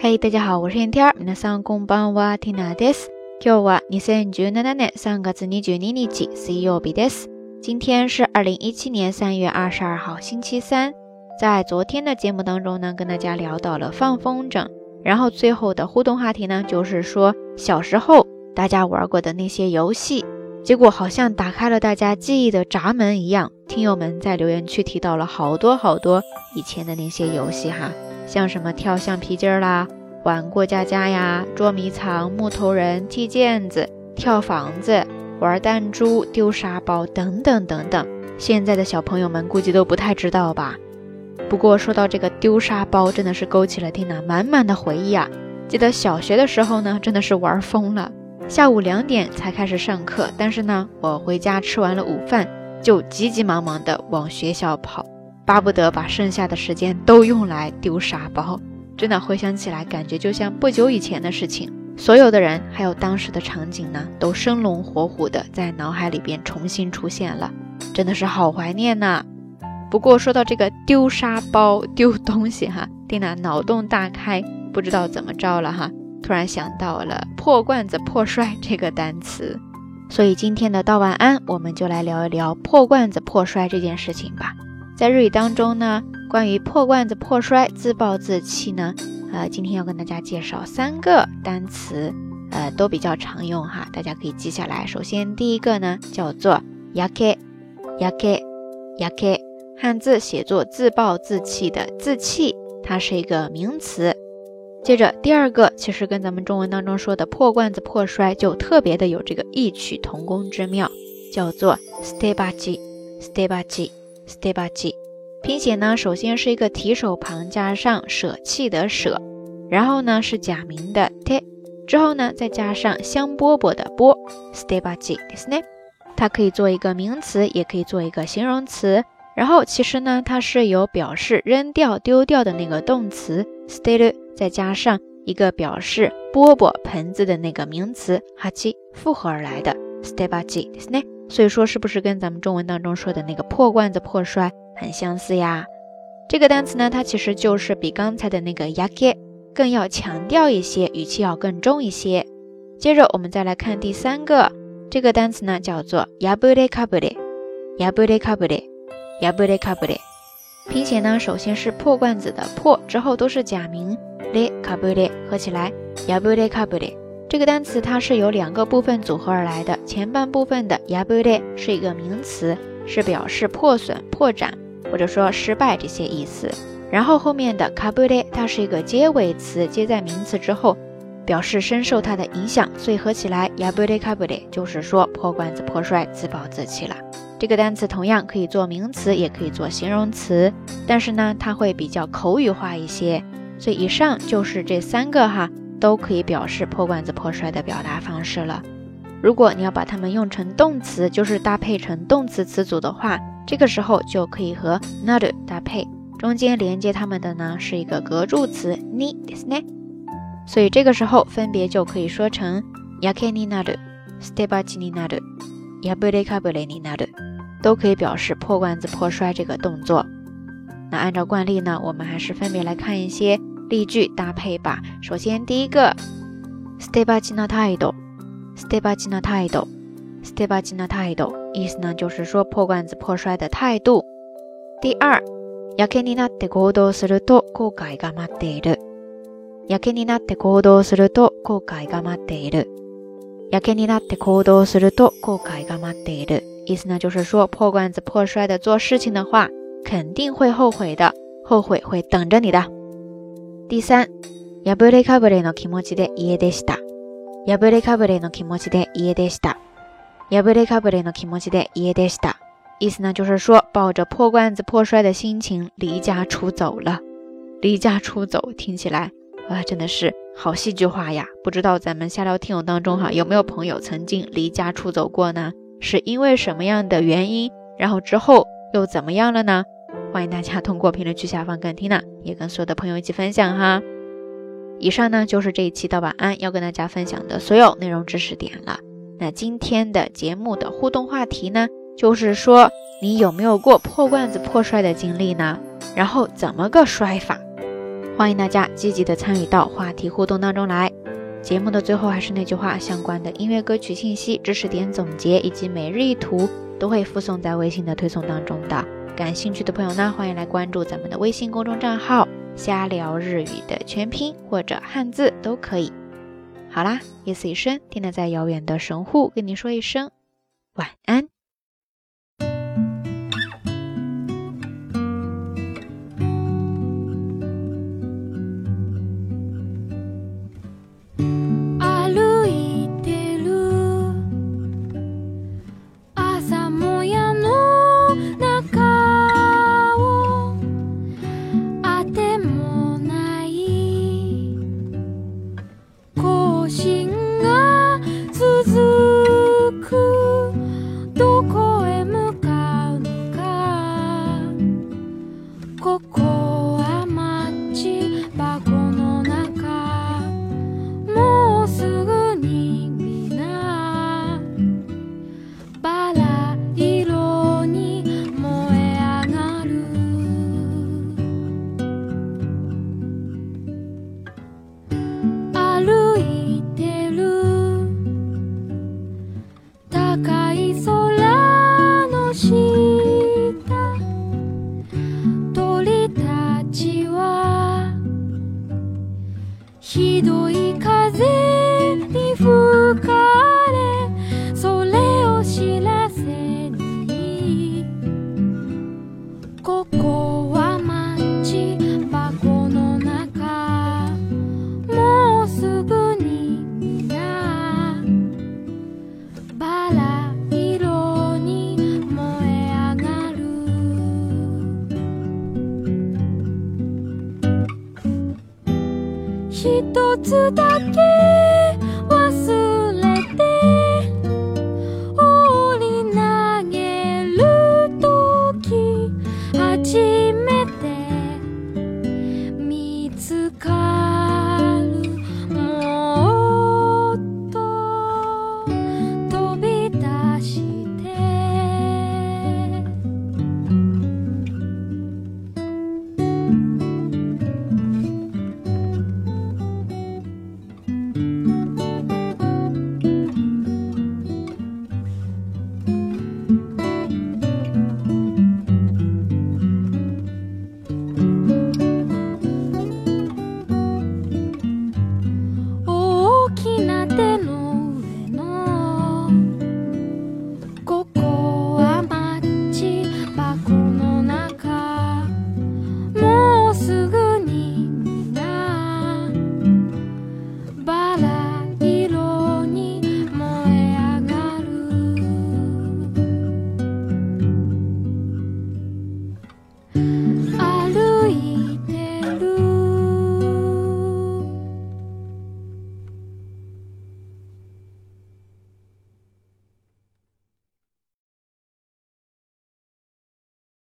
嘿，大家好，我是天天。皆さんこんばんは、ティナです。今日は二千十七年三月二十二日、水曜日です。今天是二零一七年三月二十二号，星期三。在昨天的节目当中呢，跟大家聊到了放风筝，然后最后的互动话题呢，就是说小时候大家玩过的那些游戏。结果好像打开了大家记忆的闸门一样，听友们在留言区提到了好多好多以前的那些游戏哈， 像什么跳橡皮筋啦、玩过家家呀、捉迷藏、木头人、踢毽子、跳房子、玩弹珠、丢沙包等等等等。现在的小朋友们估计都不太知道吧？不过说到这个丢沙包，真的是勾起了蒂娜满满的回忆啊！记得小学的时候呢，真的是玩疯了。下午两点才开始上课，但是呢，我回家吃完了午饭，就急急忙忙的往学校跑，巴不得把剩下的时间都用来丢沙包。真的回想起来，感觉就像不久以前的事情。所有的人还有当时的场景呢，都生龙活虎的在脑海里边重新出现了，真的是好怀念呐。不过说到这个丢沙包、丢东西哈，蒂娜脑洞大开，不知道怎么着了哈。突然想到了“破罐子破摔”这个单词，所以今天的道晚安，我们就来聊一聊破罐子破摔这件事情吧。在日语当中呢，关于破罐子破摔、自暴自弃呢，呃，今天要跟大家介绍三个单词，呃，都比较常用哈，大家可以记下来。首先第一个呢，叫做 “yake”，yake，yake，汉字写作自暴自弃的自弃，它是一个名词。接着第二个，其实跟咱们中文当中说的破罐子破摔就特别的有这个异曲同工之妙，叫做 stabaji stabaji stebaji，stebaji，stebaji。拼写呢，首先是一个提手旁加上舍弃的舍，然后呢是假名的 te，之后呢再加上香饽饽的饽，stebaji ですね。它可以做一个名词，也可以做一个形容词。然后其实呢，它是有表示扔掉、丢掉的那个动词 steru。再加上一个表示饽饽盆子的那个名词哈基复合而来的 stebaji，ですね。 所以说是不是跟咱们中文当中说的那个破罐子破摔很相似呀？这个单词呢，它其实就是比刚才的那个 yake 更要强调一些，语气要更重一些。接着我们再来看第三个，这个单词呢叫做 yabure kabure，yabure kabure，yabure kabure。拼写呢，首先是破罐子的破，之后都是假名。le kabule 合起来，yabule kabule 这个单词它是由两个部分组合而来的。前半部分的 yabule 是一个名词，是表示破损、破绽或者说失败这些意思。然后后面的 kabule 它是一个结尾词，接在名词之后，表示深受它的影响，所以合起来 yabule kabule 就是说破罐子破摔、自暴自弃了。这个单词同样可以做名词，也可以做形容词，但是呢，它会比较口语化一些。所以以上就是这三个哈，都可以表示破罐子破摔的表达方式了。如果你要把它们用成动词，就是搭配成动词词组的话，这个时候就可以和 naru 搭配，中间连接它们的呢是一个格助词 ni ですね。所以这个时候分别就可以说成 yake ni naru，stebachi ni naru，yabure kabure ni naru，都可以表示破罐子破摔这个动作。那按照惯例呢，我们还是分别来看一些。 例句搭配吧。首先，第一个，stebachi na taido，stebachi na taido，stebachi na taido，意思呢就是说破罐子破摔的态度。第二，やけになって行動すると後悔が待っている。やけになって行動すると後悔が待っている。やけになって行動すると後悔が待っている。意思呢就是说破罐子破摔的做事情的话，肯定会后悔的，后悔会等着你的。 第三、破れかぶれの気持ちで家でした。破れかぶれの気持ちで家でした。破れかぶれの気持ちで家でした。意思呢，就是说抱着破罐子破摔的心情离家出走了。离家出走听起来啊，真的是好戏剧化呀！不知道咱们下聊听友当中哈，有没有朋友曾经离家出走过呢？是因为什么样的原因？然后之后又怎么样了呢？ 欢迎大家通过评论区下方跟缇娜，也跟所有的朋友一起分享哈。以上呢就是这一期的晚安要跟大家分享的所有内容知识点了。那今天的节目的互动话题呢，就是说你有没有过破罐子破摔的经历呢？然后怎么个摔法？欢迎大家积极的参与到话题互动当中来。节目的最后还是那句话，相关的音乐歌曲信息、知识点总结以及每日一图都会附送在微信的推送当中的。感兴趣的朋友呢，欢迎来关注咱们的微信公众账号“瞎聊日语”的全拼或者汉字都可以。好啦，夜色已深，听得在遥远的神户跟你说一声晚安。つだけ